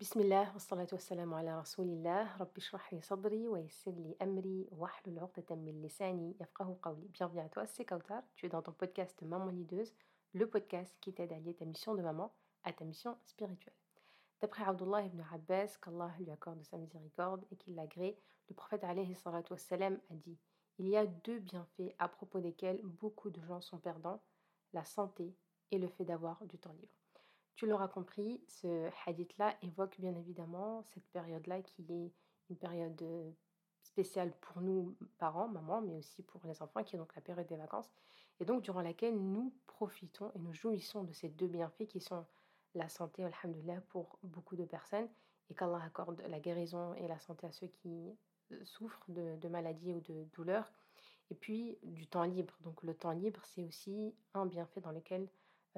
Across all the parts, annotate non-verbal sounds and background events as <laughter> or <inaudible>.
بسم الله والصلاة والسلام على رسول الله رب اشرح لي صدري ويسر لي أمري واحلل عقدة من لساني يفقه قولي Bienvenue à toi, c'est Kautar. Tu es dans ton podcast Maman Lideuse, le podcast qui t'aide à lier ta mission de maman à ta mission spirituelle. D'après Abdullah ibn Abbas, qu'Allah lui accorde sa miséricorde et qu'il l'agrée, le prophète alayhi salatu wassalam a dit Il y a deux bienfaits à propos desquels beaucoup de gens sont perdants, la santé et le fait d'avoir du temps libre. Tu l'auras compris, ce hadith-là évoque bien évidemment cette période-là qui est une période euh, spéciale pour nous, parents, maman, mais aussi pour les enfants, qui est donc la période des vacances, et donc durant laquelle nous profitons et nous jouissons de ces deux bienfaits qui sont la santé, alhamdulillah, pour beaucoup de personnes, et qu'Allah accorde la guérison et la santé à ceux qui euh, souffrent de maladies ou de douleurs, et puis du temps libre. Donc le temps libre, c'est aussi un bienfait dans lequel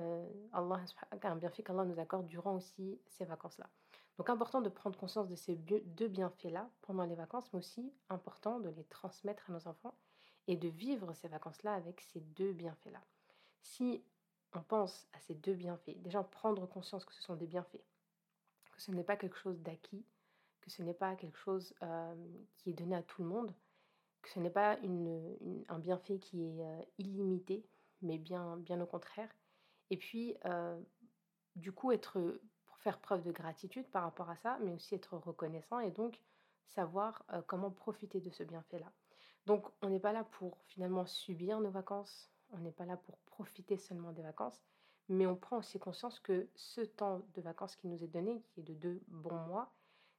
euh, un bienfait qu'Allah nous accorde durant aussi ces vacances-là. Donc important de prendre conscience de ces deux bienfaits-là pendant les vacances, mais aussi important de les transmettre à nos enfants et de vivre ces vacances-là avec ces deux bienfaits-là. Si on pense à ces deux bienfaits, déjà prendre conscience que ce sont des bienfaits, que ce n'est pas quelque chose d'acquis, que ce n'est pas quelque chose euh, qui est donné à tout le monde, que ce n'est pas un bienfait qui est euh, illimité, mais bien, bien au contraire, et puis, du coup, être, faire preuve de gratitude par rapport à ça, mais aussi être reconnaissant et donc savoir comment profiter de ce bienfait-là. Donc, on n'est pas là pour finalement subir nos vacances, on n'est pas là pour profiter seulement des vacances, mais on prend aussi conscience que ce temps de vacances qui nous est donné, qui est de deux bons mois,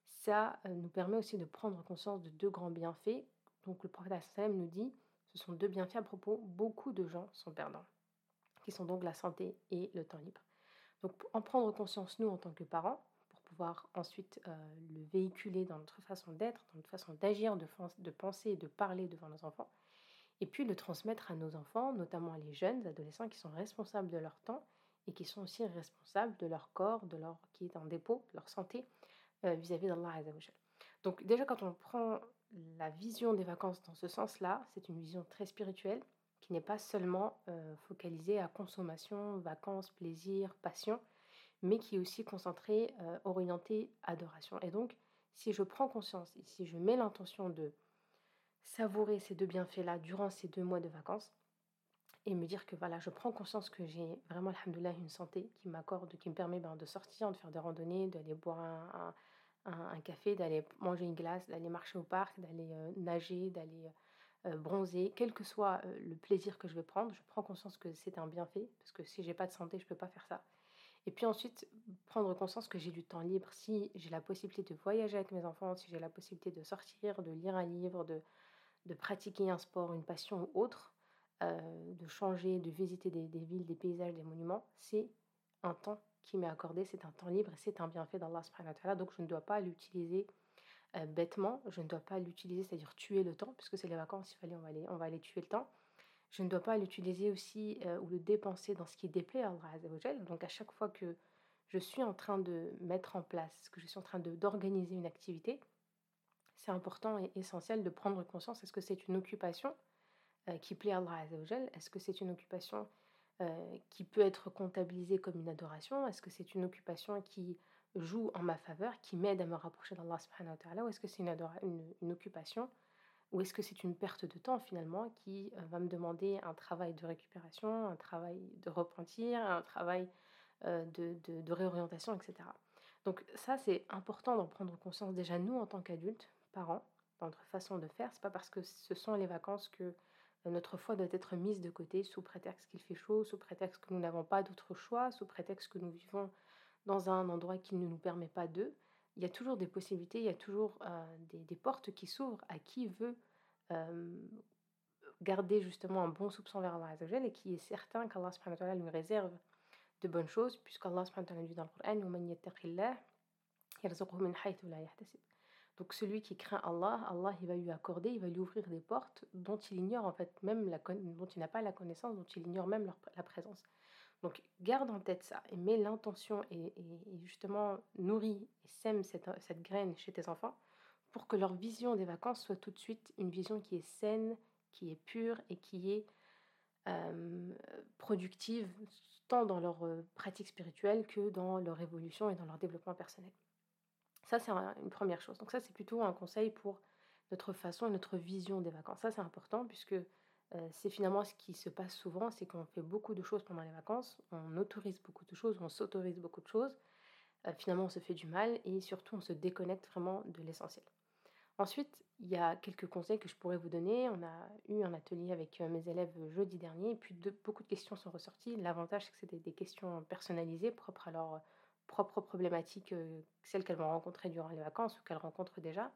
ça nous permet aussi de prendre conscience de deux grands bienfaits. Donc le prophète nous dit, ce sont deux bienfaits à propos, beaucoup de gens sont perdants qui sont donc la santé et le temps libre. Donc en prendre conscience, nous, en tant que parents, pour pouvoir ensuite euh, le véhiculer dans notre façon d'être, dans notre façon d'agir, de, de penser de parler devant nos enfants, et puis le transmettre à nos enfants, notamment les jeunes adolescents qui sont responsables de leur temps et qui sont aussi responsables de leur corps, de leur qui est en dépôt, de leur santé euh, vis-à-vis d'Allah Azzawajal. Donc déjà quand on prend la vision des vacances dans ce sens-là, c'est une vision très spirituelle qui n'est pas seulement euh, focalisé à consommation, vacances, plaisir, passion, mais qui est aussi concentré, euh, orienté adoration. Et donc, si je prends conscience si je mets l'intention de savourer ces deux bienfaits-là durant ces deux mois de vacances, et me dire que voilà, je prends conscience que j'ai vraiment, alhamdoulilah, une santé qui m'accorde, qui me permet ben, de sortir, de faire des randonnées, d'aller boire un, café, d'aller manger une glace, d'aller marcher au parc, d'aller euh, nager, d'aller bronzer, quel que soit euh, le plaisir que je vais prendre, je prends conscience que c'est un bienfait, parce que si j'ai pas de santé, je peux pas faire ça. Et puis ensuite, prendre conscience que j'ai du temps libre, si j'ai la possibilité de voyager avec mes enfants, si j'ai la possibilité de sortir, de lire un livre, de, de pratiquer un sport, une passion ou autre, euh, de changer, de visiter des, des, villes, des paysages, des monuments, c'est un temps qui m'est accordé, c'est un temps libre et c'est un bienfait d'Allah subhanahu wa ta'ala, donc je ne dois pas l'utiliser euh, bêtement. Je ne dois pas l'utiliser, c'est-à-dire tuer le temps, puisque c'est les vacances, il fallait, on va aller, on va tuer le temps. Je ne dois pas l'utiliser aussi euh, ou le dépenser dans ce qui déplaît à Allah Donc à chaque fois que je suis en train de mettre en place, que je suis en train d'organiser une activité, c'est important et essentiel de prendre conscience, est-ce que c'est une occupation euh, qui plaît à Allah Est-ce que c'est une occupation qui peut être comptabilisée comme une adoration? Est-ce que c'est une occupation qui joue en ma faveur, qui m'aide à me rapprocher d'Allah subhanahu wa ta'ala, ou est-ce que c'est une, occupation, ou est-ce que c'est une perte de temps finalement qui euh, va me demander un travail de récupération, un travail de repentir, un travail euh, de, de, de, réorientation, etc. Donc ça, c'est important d'en prendre conscience déjà nous en tant qu'adultes, parents, dans notre façon de faire. C'est pas parce que ce sont les vacances que euh, notre foi doit être mise de côté sous prétexte qu'il fait chaud, sous prétexte que nous n'avons pas d'autre choix, sous prétexte que nous vivons dans un endroit qui ne nous permet pas d'eux, il y a toujours des possibilités, il y a toujours euh, des, portes qui s'ouvrent à qui veut euh, garder justement un bon soupçon vers Allah Azzawajal et qui est certain qu'Allah lui réserve de bonnes choses, puisqu'Allah dit dans le Coran donc celui qui craint Allah, Allah il va lui accorder, il va lui ouvrir des portes dont il ignore en fait même la, dont il n'a pas la connaissance, dont il ignore même la présence. Donc garde en tête ça et mets l'intention et, justement nourris et sème cette, cette, graine chez tes enfants pour que leur vision des vacances soit tout de suite une vision qui est saine, qui est pure et qui est euh, productive tant dans leur euh, pratique spirituelle que dans leur évolution et dans leur développement personnel. Ça, c'est une première chose. Donc ça, c'est plutôt un conseil pour notre façon et notre vision des vacances. Ça, c'est important puisque c'est finalement ce qui se passe souvent, c'est qu'on fait beaucoup de choses pendant les vacances, on autorise beaucoup de choses, on s'autorise beaucoup de choses. finalement, on se fait du mal et surtout, on se déconnecte vraiment de l'essentiel. Ensuite, il y a quelques conseils que je pourrais vous donner. On a eu un atelier avec mes élèves jeudi dernier et puis beaucoup de questions sont ressorties. L'avantage, c'est que c'était des questions personnalisées, propres à leur propre problématique, celles qu'elles vont rencontrer durant les vacances ou qu'elles rencontrent déjà.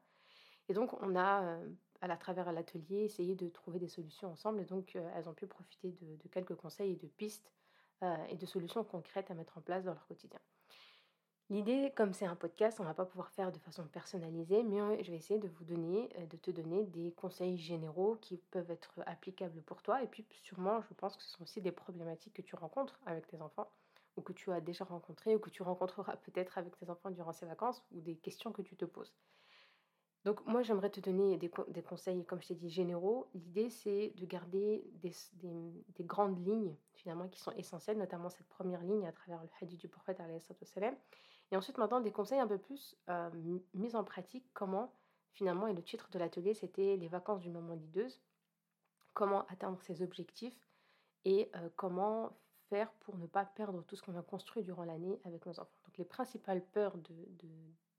Et donc, on a, à travers l'atelier, essayé de trouver des solutions ensemble. Et donc, elles ont pu profiter de, quelques conseils et de pistes et de solutions concrètes à mettre en place dans leur quotidien. L'idée, comme c'est un podcast, on ne va pas pouvoir faire de façon personnalisée, mais je vais essayer de vous donner, de te donner des conseils généraux qui peuvent être applicables pour toi. Et puis, sûrement, je pense que ce sont aussi des problématiques que tu rencontres avec tes enfants, ou que tu as déjà rencontrées, ou que tu rencontreras peut-être avec tes enfants durant ces vacances, ou des questions que tu te poses. Donc moi, j'aimerais te donner des, conseils, comme je t'ai dit, généraux. L'idée, c'est de garder des, grandes lignes, finalement, qui sont essentielles, notamment cette première ligne à travers le hadith du prophète, et ensuite, maintenant, des conseils un peu plus euh, mis en pratique, comment, finalement, et le titre de l'atelier, c'était les vacances du moment leaduse, comment atteindre ses objectifs et euh, comment faire pour ne pas perdre tout ce qu'on a construit durant l'année avec nos enfants. Donc les principales peurs de,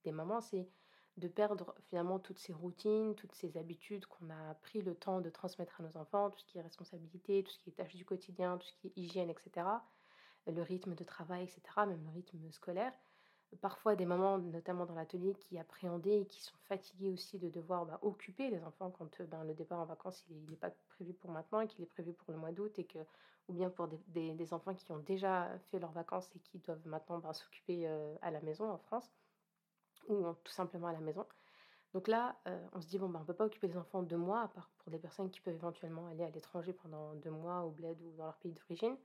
des mamans, c'est de perdre finalement toutes ces routines, toutes ces habitudes qu'on a pris le temps de transmettre à nos enfants, tout ce qui est responsabilité, tout ce qui est tâches du quotidien, tout ce qui est hygiène, etc., le rythme de travail, etc., même le rythme scolaire. Parfois des mamans, notamment dans l'atelier, qui appréhendaient et qui sont fatiguées aussi de devoir bah, occuper les enfants quand ben, le départ en vacances il n'est pas prévu pour maintenant et qu'il est prévu pour le mois d'août et que ou bien pour des, enfants qui ont déjà fait leurs vacances et qui doivent maintenant ben, s'occuper à la maison en France ou tout simplement à la maison. Donc là, euh, on se dit, bon, ben, on ne peut pas occuper les enfants deux mois, à part pour des personnes qui peuvent éventuellement aller à l'étranger pendant deux mois au bled ou dans leur pays d'origine.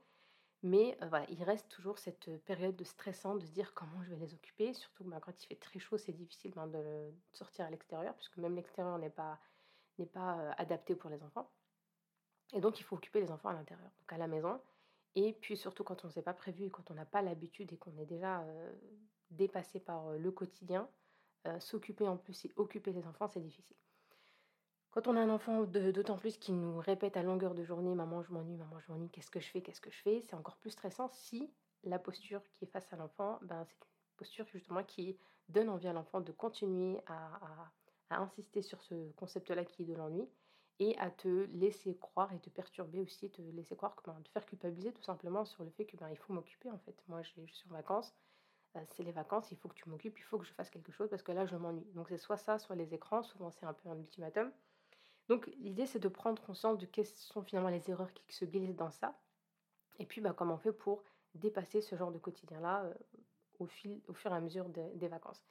Mais euh, voilà, il reste toujours cette période de stressant de se dire comment je vais les occuper. Surtout ben, quand il fait très chaud, c'est difficile ben, de, sortir à l'extérieur, puisque même l'extérieur n'est pas, n'est pas euh, adapté pour les enfants. Et donc, il faut occuper les enfants à l'intérieur, donc à la maison. Et puis surtout quand on ne s'est pas prévu quand on n'a pas l'habitude et qu'on est déjà dépassé par le quotidien, s'occuper en plus et occuper les enfants, c'est difficile. Quand on a un enfant d'autant plus qui nous répète à longueur de journée Maman, je m'ennuie, maman, je m'ennuie, qu'est-ce que je fais, qu'est-ce que je fais C'est encore plus stressant si la posture qui est face à l'enfant, ben, c'est une posture justement qui donne envie à l'enfant de continuer à, insister sur ce concept-là qui est de l'ennui et à te laisser croire et te perturber aussi, te laisser croire, ben, te faire culpabiliser tout simplement sur le fait que ben, il faut m'occuper en fait. Moi, je suis en vacances, euh, c'est les vacances, il faut que tu m'occupes, il faut que je fasse quelque chose parce que là, je m'ennuie. Donc c'est soit ça, soit les écrans. Souvent, c'est un peu un ultimatum. Donc l'idée, c'est de prendre conscience de quelles sont finalement les erreurs qui se glissent dans ça. Et puis, bah, comment on fait pour dépasser ce genre de quotidien-là euh, au, fil, au fur et à mesure des vacances.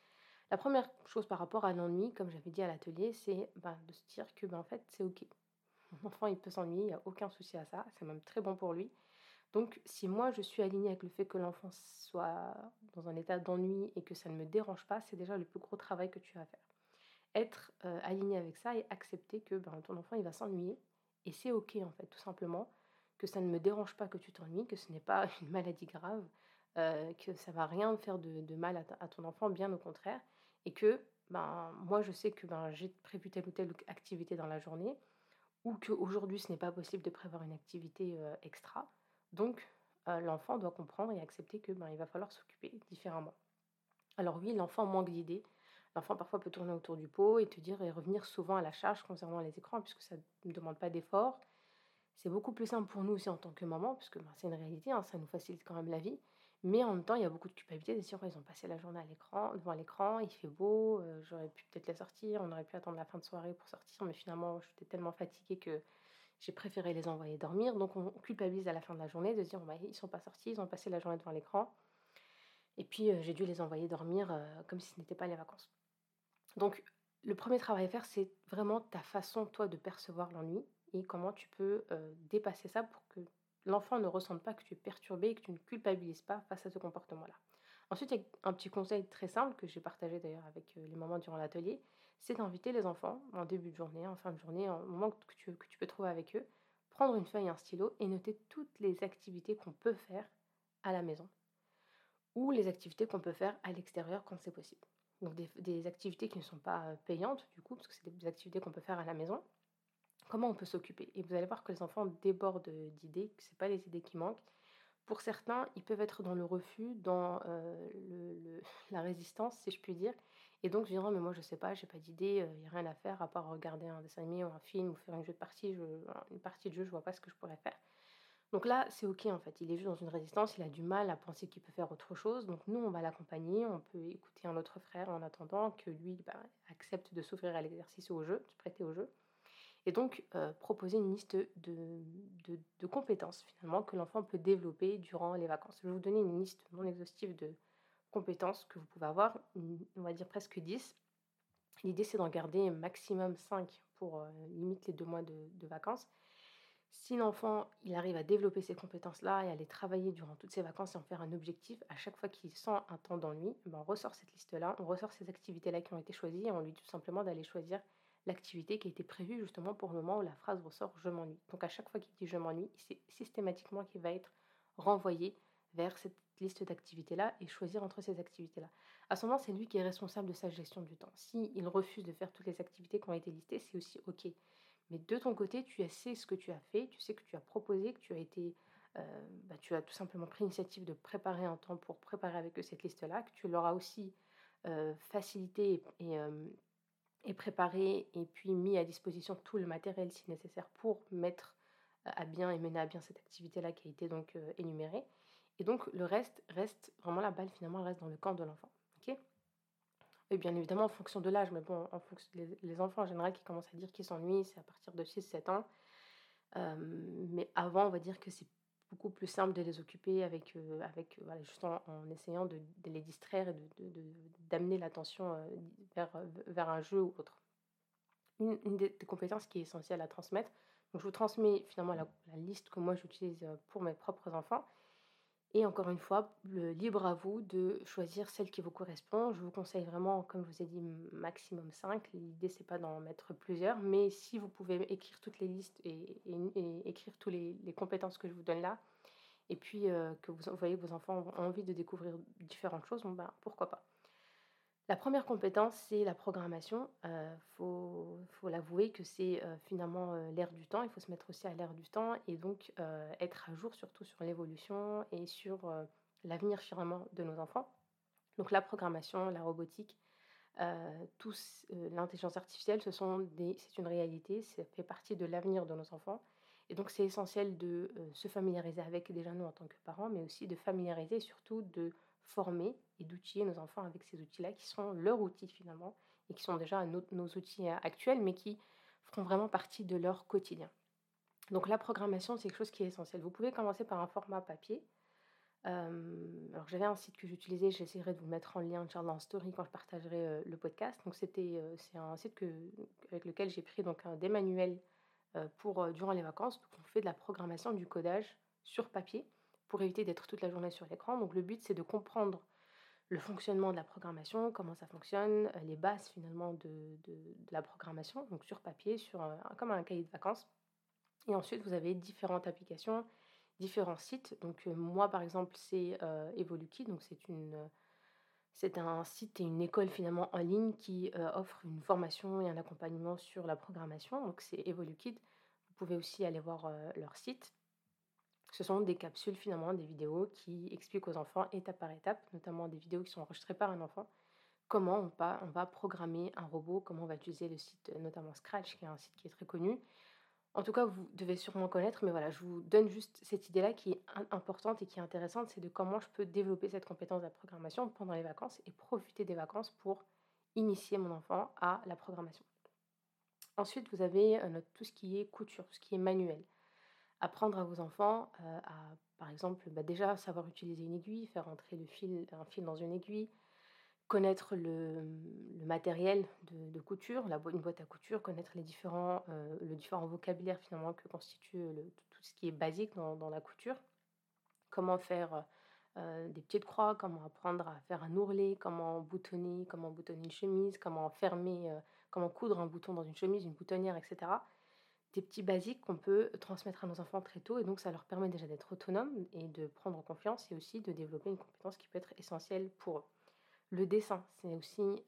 La première chose par rapport à l'ennui, comme j'avais dit à l'atelier, c'est bah, de se dire que bah, en fait, c'est OK. Mon enfant, il peut s'ennuyer, il n'y a aucun souci à ça. C'est même très bon pour lui. Donc, si moi je suis alignée avec le fait que l'enfant soit dans un état d'ennui et que ça ne me dérange pas, c'est déjà le plus gros travail que tu as à faire. Être euh, aligné avec ça et accepter que ben, ton enfant il va s'ennuyer. Et c'est ok en fait, tout simplement, que ça ne me dérange pas que tu t'ennuies, que ce n'est pas <laughs> une maladie grave, euh, que ça va rien faire de, mal à, ton enfant, bien au contraire, et que ben, moi je sais que ben, j'ai prévu telle ou telle activité dans la journée, ou qu'aujourd'hui ce n'est pas possible de prévoir une activité euh, extra donc, l'enfant doit comprendre et accepter que ben, il va falloir s'occuper différemment. Alors oui, l'enfant manque d'idées. L'enfant parfois peut tourner autour du pot et te dire et revenir souvent à la charge concernant les écrans puisque ça ne demande pas d'effort. C'est beaucoup plus simple pour nous aussi en tant que maman puisque ben, c'est une réalité, hein, ça nous facilite quand même la vie. Mais en même temps, il y a beaucoup de culpabilité de dire ils ont passé la journée à l'écran, devant l'écran, il fait beau, j'aurais pu peut-être les sortir, on aurait pu attendre la fin de soirée pour sortir, mais finalement j'étais tellement fatiguée que j'ai préféré les envoyer dormir. Donc on culpabilise à la fin de la journée de se dire bah, ils sont pas sortis, ils ont passé la journée devant l'écran. Et puis euh, j'ai dû les envoyer dormir euh, comme si ce n'était pas les vacances. Donc le premier travail à faire, c'est vraiment ta façon, toi, de percevoir l'ennui et comment tu peux euh, dépasser ça pour que l'enfant ne ressente pas que tu es perturbé et que tu ne culpabilises pas face à ce comportement-là. Ensuite, il y a un petit conseil très simple que j'ai partagé d'ailleurs avec les mamans durant l'atelier, c'est d'inviter les enfants en début de journée, en fin de journée, en moment que tu, peux trouver avec eux, prendre une feuille et un stylo et noter toutes les activités qu'on peut faire à la maison ou les activités qu'on peut faire à l'extérieur quand c'est possible. donc des, activités qui ne sont pas payantes du coup, parce que c'est des activités qu'on peut faire à la maison. Comment on peut s'occuper? Et vous allez voir que les enfants débordent d'idées, que ce pas les idées qui manquent. Pour certains, ils peuvent être dans le refus, dans le, <laughs> la résistance, si je puis dire. Et donc, je dirais, mais moi, je sais pas, j'ai pas d'idée, il n'y a rien à faire à part regarder un dessin animé ou un film ou faire une, jeu de partie, une partie de jeu, je vois pas ce que je pourrais faire. Donc là, c'est OK en fait. Il est juste dans une résistance, il a du mal à penser qu'il peut faire autre chose. Donc nous, on va l'accompagner, on peut écouter un autre frère en attendant que lui bah, accepte de s'offrir à l'exercice ou au jeu, de se prêter au jeu. Et donc euh, proposer une liste de, de, compétences finalement que l'enfant peut développer durant les vacances. Je vais vous donner une liste non exhaustive de compétences que vous pouvez avoir, on va dire presque 10. L'idée, c'est d'en garder maximum 5 pour euh, limite les deux mois de, vacances. Si l'enfant, il arrive à développer ces compétences-là et à les travailler durant toutes ses vacances et en faire un objectif, à chaque fois qu'il sent un temps d'ennui, ben on ressort cette liste-là, on ressort ces activités-là qui ont été choisies et on lui dit tout simplement d'aller choisir l'activité qui a été prévue justement pour le moment où la phrase ressort je m'ennuie. Donc à chaque fois qu'il dit je m'ennuie, c'est systématiquement qu'il va être renvoyé vers cette liste d'activités-là et choisir entre ces activités-là. À ce moment, c'est lui qui est responsable de sa gestion du temps. S'il refuse de faire toutes les activités qui ont été listées, c'est aussi OK. Mais de ton côté, tu sais ce que tu as fait, tu sais que tu as proposé, que tu as été, euh, bah, tu as tout simplement pris l'initiative de préparer un temps pour préparer avec eux cette liste-là, que tu leur as aussi euh, facilité et, euh, et, préparé et puis mis à disposition tout le matériel si nécessaire pour mettre à bien et mener à bien cette activité-là qui a été donc énumérée. Et donc le reste reste vraiment la balle finalement reste dans le camp de l'enfant. et bien évidemment en fonction de l'âge, mais bon, en fonction, les, enfants en général qui commencent à dire qu'ils s'ennuient, c'est à partir de 6-7 ans. Euh, mais avant, on va dire que c'est beaucoup plus simple de les occuper avec, euh, avec voilà, juste en, essayant de, les distraire et d'amener de, l'attention euh, vers, vers un jeu ou autre. Une, des, compétences qui est essentielle à transmettre, donc je vous transmets finalement la liste que moi j'utilise pour mes propres enfants, et encore une fois, libre à vous de choisir celle qui vous correspond. Je vous conseille vraiment, comme je vous ai dit, maximum 5. L'idée, c'est pas d'en mettre plusieurs, mais si vous pouvez écrire toutes les listes et, écrire toutes les, compétences que je vous donne là, et puis euh, que vous voyez que vos enfants ont envie de découvrir différentes choses, ben, pourquoi pas. La première compétence, c'est la programmation. Il euh, faut, l'avouer que c'est euh, finalement euh, l'air du temps. Il faut se mettre aussi à l'air du temps et donc être à jour surtout sur l'évolution et sur l'avenir finalement de nos enfants. Donc la programmation, la robotique, tous l'intelligence artificielle, ce sont c'est une réalité, ça fait partie de l'avenir de nos enfants. Et donc c'est essentiel de se familiariser avec déjà nous en tant que parents, mais aussi de familiariser et surtout de former et d'outiller nos enfants avec ces outils-là qui sont leurs outils finalement et qui sont déjà nos, outils euh, actuels mais qui feront vraiment partie de leur quotidien. Donc la programmation, c'est quelque chose qui est essentiel. Vous pouvez commencer par un format papier. Euh, alors j'avais un site que j'utilisais, j'essaierai de vous mettre en lien en story quand je partagerai euh, le podcast. Donc c'était c'est un site avec lequel j'ai pris donc des manuels pour durant les vacances. Donc on fait de la programmation du codage sur papier pour éviter d'être toute la journée sur l'écran. Donc le but, c'est de comprendre le fonctionnement de la programmation, comment ça fonctionne, euh, les bases finalement de, la programmation, donc sur papier, sur comme un cahier de vacances. Et ensuite, vous avez différentes applications, différents sites. Donc euh, moi, par exemple, c'est euh, Evoluki, donc c'est un site et une école finalement en ligne qui offre une formation et un accompagnement sur la programmation. Donc c'est EvoluKid. Vous pouvez aussi aller voir leur site. Ce sont des capsules finalement, des vidéos qui expliquent aux enfants étape par étape, notamment des vidéos qui sont enregistrées par un enfant, comment on va, programmer un robot, comment on va utiliser le site, notamment Scratch, qui est un site qui est très connu. En tout cas, vous devez sûrement connaître, mais voilà, je vous donne juste cette idée-là qui est importante et qui est intéressante, c'est de comment je peux développer cette compétence de la programmation pendant les vacances et profiter des vacances pour initier mon enfant à la programmation. Ensuite, vous avez euh, tout ce qui est couture, tout ce qui est manuel apprendre à vos enfants euh, à, par exemple, bah, déjà savoir utiliser une aiguille, faire entrer le fil, un fil dans une aiguille, connaître le, matériel de, couture, la, une boîte à couture, connaître les différents, euh, le différent vocabulaire finalement que constitue tout ce qui est basique dans, la couture, comment faire euh, des petites croix, comment apprendre à faire un ourlet, comment boutonner, comment boutonner une chemise, comment fermer, comment coudre un bouton dans une chemise, une boutonnière, etc des petits basiques qu'on peut transmettre à nos enfants très tôt et donc ça leur permet déjà d'être autonomes et de prendre confiance et aussi de développer une compétence qui peut être essentielle pour eux. Le dessin, c'est aussi...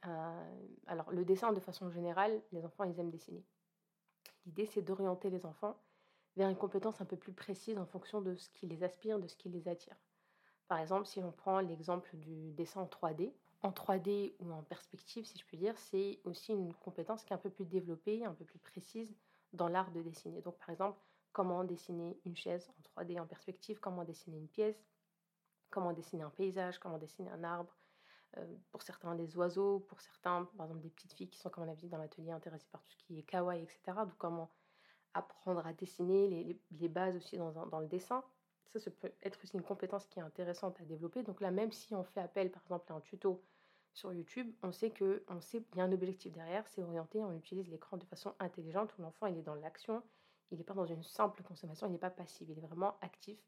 alors le dessin de façon générale, les enfants, ils aiment dessiner. L'idée, c'est d'orienter les enfants vers une compétence un peu plus précise en fonction de ce qui les aspire, de ce qui les attire. Par exemple, si on prend l'exemple du dessin en 3D, en 3D ou en perspective, si je puis dire, c'est aussi une compétence qui est un peu plus développée, un peu plus précise dans l'art de dessiner. Donc, par exemple, comment dessiner une chaise en 3D en perspective, comment dessiner une pièce, comment dessiner un paysage, comment dessiner un arbre, euh, pour certains des oiseaux, pour certains, par exemple, des petites filles qui sont, comme on a vu dans l'atelier, intéressées par tout ce qui est kawaii, etc. Donc, comment apprendre à dessiner, les, bases aussi dans, le dessin. Ça, ça peut être aussi une compétence qui est intéressante à développer. Donc là, même si on fait appel, par exemple, à un tuto sur YouTube, on sait qu'il y a un objectif derrière, c'est orienté, on utilise l'écran de façon intelligente, où l'enfant, il est dans l'action, il n'est pas dans une simple consommation, il n'est pas passif, il est vraiment actif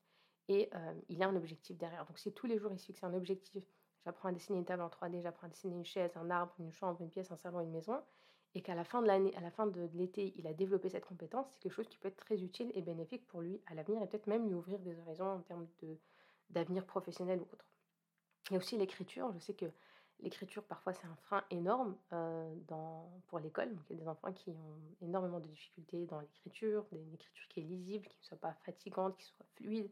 et euh, il a un objectif derrière. Donc si tous les jours il se fixe un objectif, j'apprends à dessiner une table en 3D, j'apprends à dessiner une chaise, un arbre, une chambre, une pièce, un salon, une maison, et qu'à la fin de l'année, à la fin de l'été, il a développé cette compétence, c'est quelque chose qui peut être très utile et bénéfique pour lui à l'avenir et peut-être même lui ouvrir des horizons en termes de, d'avenir professionnel ou autre. Il y a aussi l'écriture. Je sais que l'écriture, parfois, c'est un frein énorme euh, pour l'école. Donc, il y a des enfants qui ont énormément de difficultés dans l'écriture, une écriture qui est lisible, qui ne soit pas fatigante, qui soit fluide.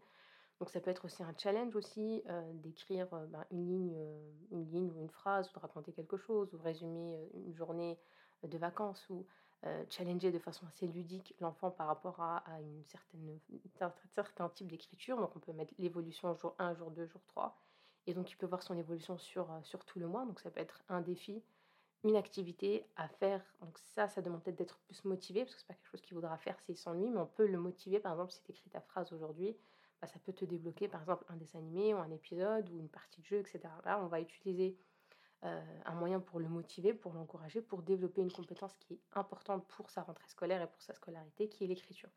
Donc, ça peut être aussi un challenge aussi euh, d'écrire euh, ben, une, ligne, une ligne ou une phrase, ou de raconter quelque chose, ou résumer une journée de vacances ou challenger de façon assez ludique l'enfant par rapport à, une certaine, un certain type d'écriture. Donc on peut mettre l'évolution jour 1, jour 2, jour 3. Et donc il peut voir son évolution sur, euh, sur tout le mois. Donc ça peut être un défi, une activité à faire. Donc ça, ça demande peut-être d'être plus motivé, parce que c'est pas quelque chose qu'il voudra faire s'il s'ennuie, mais on peut le motiver. Par exemple, si tu écris ta phrase aujourd'hui, bah, ça peut te débloquer par exemple un dessin animé ou un épisode ou une partie de jeu, etc. Là, on va utiliser euh, un moyen pour le motiver, pour l'encourager, pour développer une compétence qui est importante pour sa rentrée scolaire et pour sa scolarité, qui est l'écriture.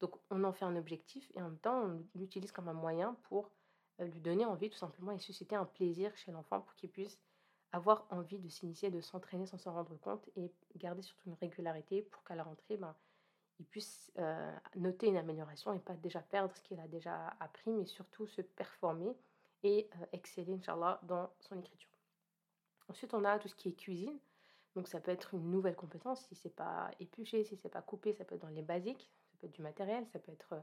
Donc on en fait un objectif et en même temps on l'utilise comme un moyen pour lui donner envie tout simplement et susciter un plaisir chez l'enfant pour qu'il puisse avoir envie de s'initier, de s'entraîner sans s'en rendre compte et garder surtout une régularité pour qu'à la rentrée, ben, il puisse euh, noter une amélioration et pas déjà perdre ce qu'il a déjà appris, mais surtout se performer et exceller, Inch'Allah, dans son écriture. Ensuite, on a tout ce qui est cuisine. Donc ça peut être une nouvelle compétence, si c'est pas épluché, si c'est pas coupé, ça peut être dans les basiques, ça peut être du matériel, ça peut être euh,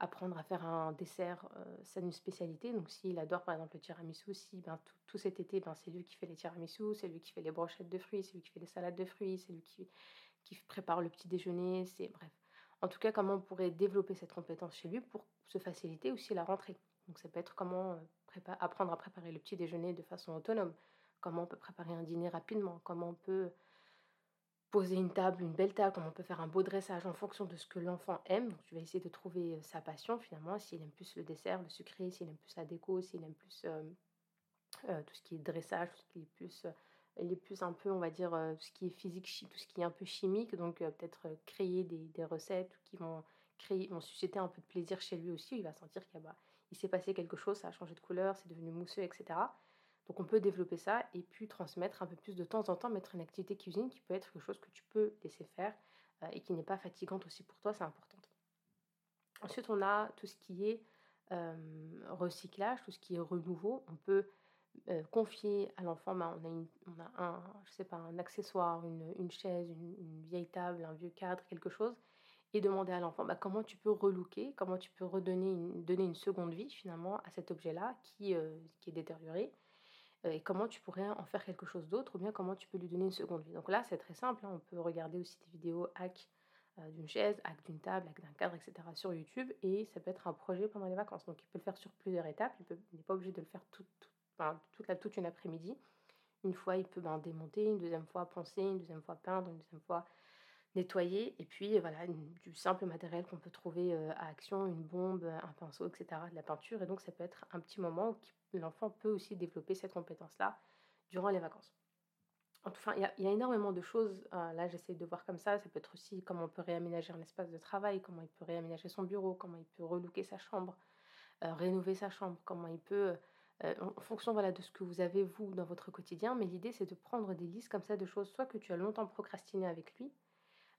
apprendre à faire un dessert, euh, c'est une spécialité. Donc s'il adore par exemple le tiramisu, si ben, tout, cet été, ben, c'est lui qui fait les tiramisu, c'est lui qui fait les brochettes de fruits, c'est lui qui fait les salades de fruits, c'est lui qui, qui prépare le petit déjeuner, c'est bref. En tout cas, comment on pourrait développer cette compétence chez lui pour se faciliter aussi la rentrée. Donc ça peut être comment euh, apprendre à préparer le petit déjeuner de façon autonome comment on peut préparer un dîner rapidement, comment on peut poser une table, une belle table, comment on peut faire un beau dressage en fonction de ce que l'enfant aime. Donc, tu vas essayer de trouver euh, sa passion finalement, s'il aime plus le dessert, le sucré, s'il aime plus la déco, s'il aime plus euh, euh, tout ce qui est dressage, tout ce qui est plus, les plus un peu, on va dire, tout ce qui est physique, tout ce qui est un peu chimique. Donc, peut-être créer des, recettes qui vont, créer, susciter un peu de plaisir chez lui aussi. Il va sentir qu'il bah, s'est passé quelque chose, ça a changé de couleur, c'est devenu mousseux, etc. Donc on peut développer ça et puis transmettre un peu plus de temps en temps, mettre une activité cuisine qui peut être quelque chose que tu peux laisser faire euh, et qui n'est pas fatigante aussi pour toi, c'est important. Ensuite, on a tout ce qui est euh, recyclage, tout ce qui est renouveau. On peut euh, confier à l'enfant, bah, on, a un, pas, un accessoire, une, chaise, une, vieille table, un vieux cadre, quelque chose, et demander à l'enfant bah, comment tu peux relooker, comment tu peux redonner une, seconde vie finalement à cet objet-là qui, qui est détérioré et comment tu pourrais en faire quelque chose d'autre ou bien comment tu peux lui donner une seconde vie. Donc là, c'est très simple. Hein. On peut regarder aussi des vidéos hack euh, d'une chaise, hack d'une table, hack d'un cadre, etc. sur YouTube et ça peut être un projet pendant les vacances. Donc il peut le faire sur plusieurs étapes. Il n'est pas obligé de le faire toute, une après-midi. Une fois, il peut ben, démonter, une deuxième fois poncer, une deuxième fois peindre, une deuxième fois nettoyer. Et puis voilà, du simple matériel qu'on peut trouver euh, à action, une bombe, un pinceau, etc. De la peinture. Et donc ça peut être un petit moment qui l'enfant peut aussi développer cette compétence-là durant les vacances. Enfin, il y, a énormément de choses. Euh, là, j'essaie de voir comme ça. Ça peut être aussi comment on peut réaménager un espace de travail, comment il peut réaménager son bureau, comment il peut relooker sa chambre, euh, rénover sa chambre, comment il peut, euh, en fonction voilà, de ce que vous avez vous dans votre quotidien. Mais l'idée, c'est de prendre des listes comme ça de choses, soit que tu as longtemps procrastiné avec lui, euh,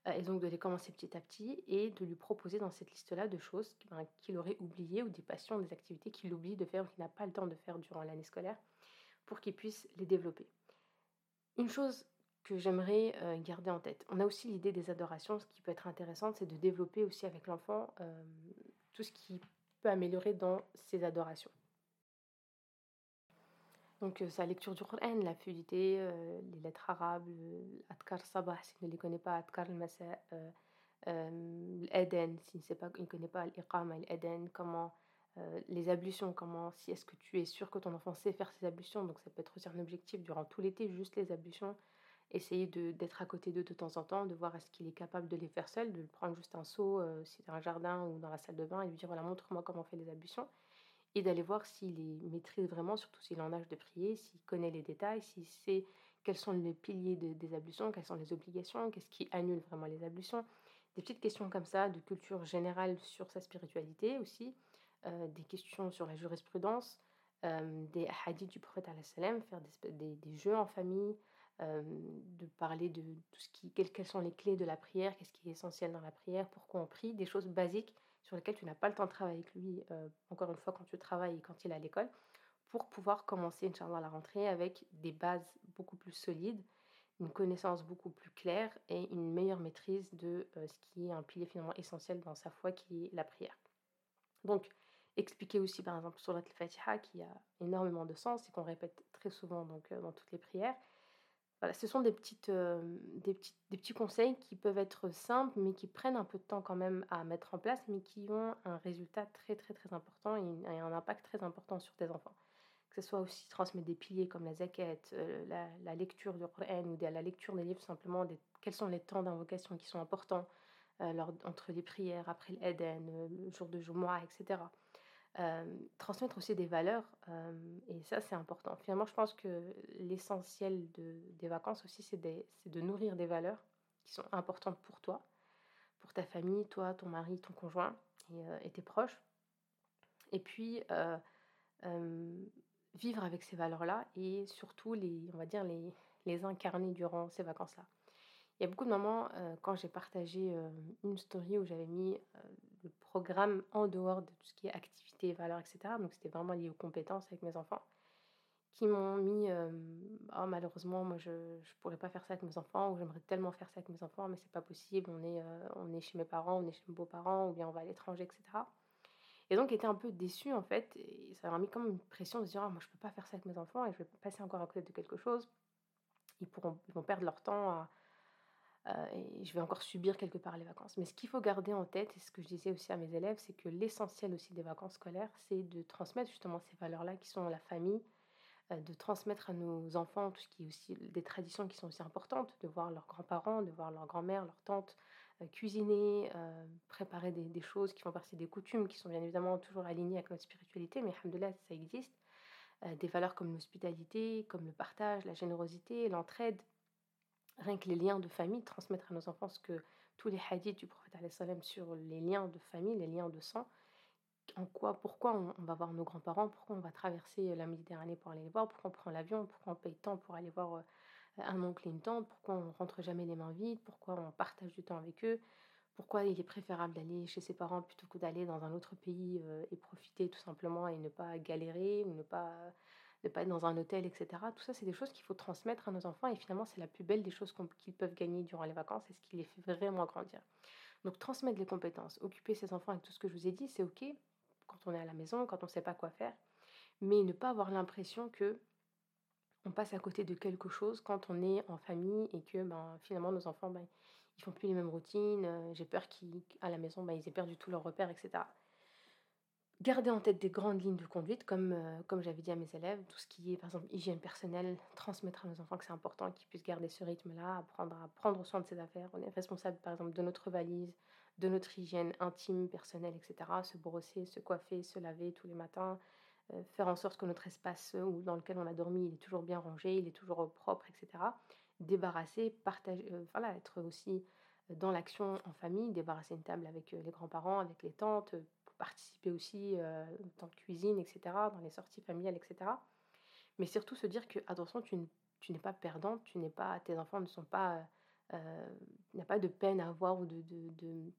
et donc de les commencer petit à petit et de lui proposer dans cette liste-là de choses ben, qu'il aurait oubliées ou des passions, des activités qu'il oublie de faire ou qu'il n'a pas le temps de faire durant l'année scolaire pour qu'il puisse les développer. Une chose que j'aimerais garder en tête, on a aussi l'idée des adorations. Ce qui peut être intéressant, c'est de développer aussi avec l'enfant tout ce qui peut améliorer dans ses adorations. Donc sa lecture du Coran, la fluidité, les lettres arabes, l'Adkar Sabah, s'il ne les connaît pas, Adkar al-Masa, l'Eden, s'il ne connaît pas l'Iqama, l'Eden, comment les ablutions, comment, si est-ce que tu es sûr que ton enfant sait faire ses ablutions, donc ça peut être aussi un objectif durant tout l'été, juste les ablutions, essayer d'être à côté d'eux de temps en temps, de voir est-ce qu'il est capable de les faire seul, de prendre juste un seau, euh, si dans un jardin ou dans la salle de bain, et lui dire voilà, montre-moi comment on fait les ablutions, et d'aller voir s'il maîtrise vraiment, surtout s'il en âge de prier, s'il connaît les détails, s'il sait quels sont les piliers des ablutions, quelles sont les obligations, qu'est-ce qui annule vraiment les ablutions, des petites questions comme ça, de culture générale sur sa spiritualité aussi, euh, des questions sur la jurisprudence, euh, des hadiths du prophète faire des, des, jeux en famille, euh, de parler de tout ce qui, quelles, sont les clés de la prière, qu'est-ce qui est essentiel dans la prière, pourquoi on prie, des choses basiques sur lesquelles tu n'as pas le temps de travailler avec lui, encore une fois, quand tu travailles et quand il est à l'école, pour pouvoir commencer, Inch'Allah, la rentrée avec des bases beaucoup plus solides, une connaissance beaucoup plus claire et une meilleure maîtrise de ce qui est un pilier finalement essentiel dans sa foi, qui est la prière. Donc, expliquer aussi par exemple sur la Fatiha qui a énormément de sens et qu'on répète très souvent donc, euh, dans toutes les prières. Voilà, ce sont des, petites, euh, des, petits, des petits conseils qui peuvent être simples mais qui prennent un peu de temps quand même à mettre en place mais qui ont un résultat très très très important et, un impact très important sur tes enfants. Que ce soit aussi transmettre des piliers comme la zakat, euh, la, lecture du Coran ou la lecture des livres simplement, quels sont les temps d'invocation qui sont importants entre les prières, après l'Eden, le jour de Jumu'ah, etc transmettre aussi des valeurs, et ça c'est important. Finalement, je pense que l'essentiel de, des vacances aussi, c'est de nourrir des valeurs qui sont importantes pour toi, pour ta famille, toi, ton mari, ton conjoint et, tes proches. Et puis, vivre avec ces valeurs-là et surtout les, on va dire, les, les incarner durant ces vacances-là. Il y a beaucoup de moments, quand j'ai partagé une story où j'avais mis le programme en dehors de tout ce qui est activité, valeurs, etc. Donc c'était vraiment lié aux compétences avec mes enfants qui m'ont mis oh, malheureusement moi je ne pourrais pas faire ça avec mes enfants ou j'aimerais tellement faire ça avec mes enfants mais c'est pas possible. On est on est chez mes parents on est chez mes beaux-parents ou bien on va à l'étranger etc et donc j'étais un peu déçue en fait et ça m'a mis comme une pression de se dire «Ah, moi je peux pas faire ça avec mes enfants et je vais passer encore à côté de quelque chose. Ils pourront ils vont perdre leur temps à, euh, et je vais encore subir quelque part les vacances. Mais ce qu'il faut garder en tête, et ce que je disais aussi à mes élèves, c'est que l'essentiel aussi des vacances scolaires, c'est de transmettre justement ces valeurs-là qui sont la famille, euh, de transmettre à nos enfants tout ce qui est aussi des traditions qui sont aussi importantes, de voir leurs grands-parents, de voir leur grand-mère, leurs tantes euh, cuisiner, préparer des, choses qui font partie des coutumes, qui sont bien évidemment toujours alignées avec notre spiritualité, mais alhamdoulilah, ça existe. des valeurs comme l'hospitalité, comme le partage, la générosité, l'entraide, rien que les liens de famille, transmettre à nos enfants ce que tous les hadiths du prophète sur les liens de famille, les liens de sang, en quoi, pourquoi on, va voir nos grands-parents, pourquoi on va traverser la Méditerranée pour aller les voir, pourquoi on prend l'avion, pourquoi on paye tant pour aller voir euh, un oncle et une tante, pourquoi on rentre jamais les mains vides, pourquoi on partage du temps avec eux, pourquoi il est préférable d'aller chez ses parents plutôt que d'aller dans un autre pays euh, et profiter tout simplement et ne pas galérer ou ne pas de pas être dans un hôtel, etc. Tout ça, c'est des choses qu'il faut transmettre à nos enfants et finalement, c'est la plus belle des choses qu'ils peuvent gagner durant les vacances et ce qui les fait vraiment grandir. Donc, transmettre les compétences, occuper ses enfants avec tout ce que je vous ai dit, c'est OK quand on est à la maison, quand on ne sait pas quoi faire, mais ne pas avoir l'impression que on passe à côté de quelque chose quand on est en famille et que ben, finalement nos enfants ben, ils font plus les mêmes routines, euh, j'ai peur qu'à la maison ben, ils aient perdu tous leurs repères, etc garder en tête des grandes lignes de conduite, comme, euh, comme j'avais dit à mes élèves, tout ce qui est par exemple hygiène personnelle, transmettre à nos enfants que c'est important qu'ils puissent garder ce rythme-là, apprendre à prendre soin de ses affaires. On est responsable par exemple de notre valise, de notre hygiène intime, personnelle, etc. Se brosser, se coiffer, se laver tous les matins, euh, faire en sorte que notre espace euh, dans lequel on a dormi, il est toujours bien rangé, il est toujours propre, etc. Débarrasser, partager, être aussi dans l'action en famille, débarrasser une table avec les grands-parents, avec les tantes, participer aussi euh, dans la cuisine, etc., dans les sorties familiales, etc. Mais surtout se dire que, attention, tu, n'es pas perdante, tu n'es pas, tes enfants ne sont pas, euh, n'y a pas de peine à avoir ou de, de,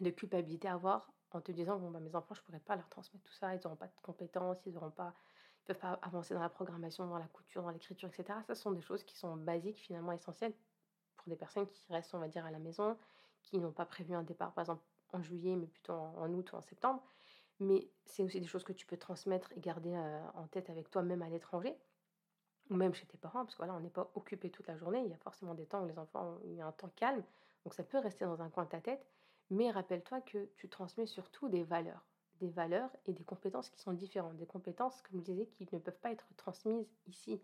de, culpabilité à avoir en te disant, bon, bah, mes enfants, je ne pourrais pas leur transmettre tout ça, ils n'auront pas de compétences, ils n'auront pas, ils peuvent pas avancer dans la programmation, dans la couture, dans l'écriture, etc. Ça, ce sont des choses qui sont basiques, finalement essentielles pour des personnes qui restent, on va dire, à la maison, qui n'ont pas prévu un départ, par exemple, en juillet, mais plutôt en, août ou en septembre. Mais c'est aussi des choses que tu peux transmettre et garder en tête avec toi, même à l'étranger, ou même chez tes parents, parce que voilà, on n'est pas occupé toute la journée. Il y a forcément des temps où les enfants, il y un temps calme, donc ça peut rester dans un coin de ta tête. Mais rappelle-toi que tu transmets surtout des valeurs des valeurs et des compétences qui sont différentes. Des compétences, comme je disais, qui ne peuvent pas être transmises ici,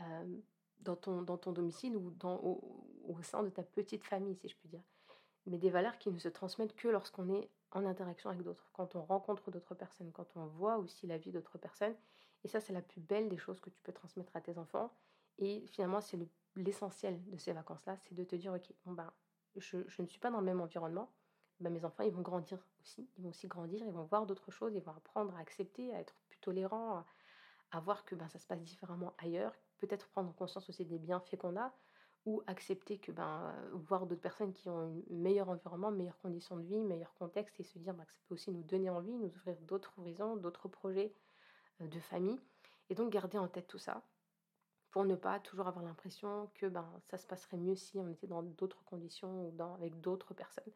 euh, dans, ton, dans ton domicile ou dans, au, sein de ta petite famille, si je puis dire. Mais des valeurs qui ne se transmettent que lorsqu'on est en interaction avec d'autres, quand on rencontre d'autres personnes, quand on voit aussi la vie d'autres personnes. Et ça, c'est la plus belle des choses que tu peux transmettre à tes enfants. Et finalement, c'est l'essentiel de ces vacances-là, c'est de te dire, OK, bon ben, je, ne suis pas dans le même environnement, bah, mes enfants, ils vont grandir aussi. Ils vont aussi grandir, ils vont voir d'autres choses, ils vont apprendre à accepter, à être plus tolérants, à, voir que ben, ça se passe différemment ailleurs. Peut-être prendre conscience aussi des bienfaits qu'on a, ou accepter que ben, voir d'autres personnes qui ont un meilleur environnement, meilleures conditions de vie, meilleur contexte, et se dire ben, que ça peut aussi nous donner envie, nous ouvrir d'autres horizons, d'autres projets euh, de famille. Et donc garder en tête tout ça pour ne pas toujours avoir l'impression que ben, ça se passerait mieux si on était dans d'autres conditions ou dans, avec d'autres personnes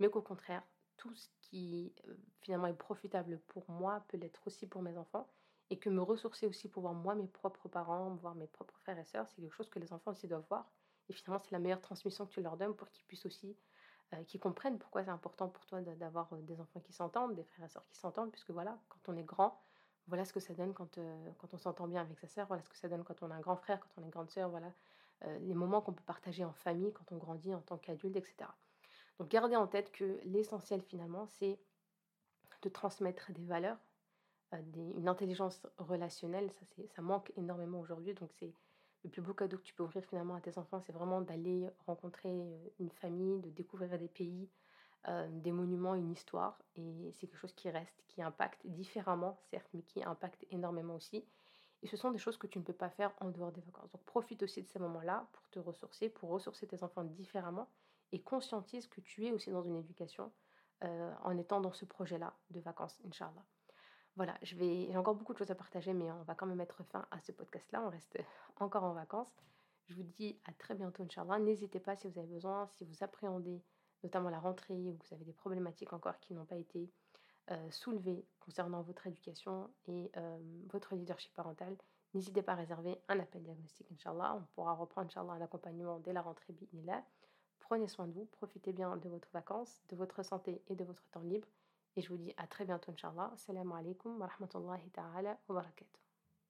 mais qu'au contraire, tout ce qui euh, finalement est profitable pour moi peut l'être aussi pour mes enfants, et que me ressourcer aussi pour voir moi mes propres parents, voir mes propres frères et sœurs, c'est quelque chose que les enfants aussi doivent voir. Et finalement, c'est la meilleure transmission que tu leur donnes pour qu'ils puissent aussi, euh, qu'ils comprennent pourquoi c'est important pour toi d'avoir euh, des enfants qui s'entendent, des frères et sœurs qui s'entendent, puisque voilà, quand on est grand, voilà ce que ça donne quand, quand on s'entend bien avec sa sœur, voilà ce que ça donne quand on a un grand frère, quand on a une grande sœur, voilà les moments qu'on peut partager en famille quand on grandit en tant qu'adulte, etc. Donc gardez en tête que l'essentiel finalement, c'est de transmettre des valeurs, euh, une intelligence relationnelle. Ça, ça manque énormément aujourd'hui. Donc c'est le plus beau cadeau que tu peux offrir finalement à tes enfants, c'est vraiment d'aller rencontrer euh, une famille, de découvrir des pays, euh, des monuments, une histoire. Et c'est quelque chose qui reste, qui impacte différemment, certes, mais qui impacte énormément aussi. Et ce sont des choses que tu ne peux pas faire en dehors des vacances. Donc profite aussi de ces moments-là pour te ressourcer, pour ressourcer tes enfants différemment et conscientise que tu es aussi dans une éducation euh, en étant dans ce projet-là de vacances, Inch'Allah. Voilà, j'ai encore beaucoup de choses à partager, mais on va quand même mettre fin à ce podcast-là. On reste <laughs> encore en vacances. Je vous dis à très bientôt, Inch'Allah. N'hésitez pas si vous avez besoin, si vous appréhendez notamment la rentrée ou vous avez des problématiques encore qui n'ont pas été euh, soulevées concernant votre éducation et euh, votre leadership parental. N'hésitez pas à réserver un appel diagnostic, Inch'Allah. On pourra reprendre, Inch'Allah, l'accompagnement dès la rentrée, là. Prenez soin de vous, profitez bien de votre vacances, de votre santé et de votre temps libre. Et je vous dis à très bientôt, Inch'Allah. Assalamu alaikum wa rahmatullahi ta'ala wa barakatuh.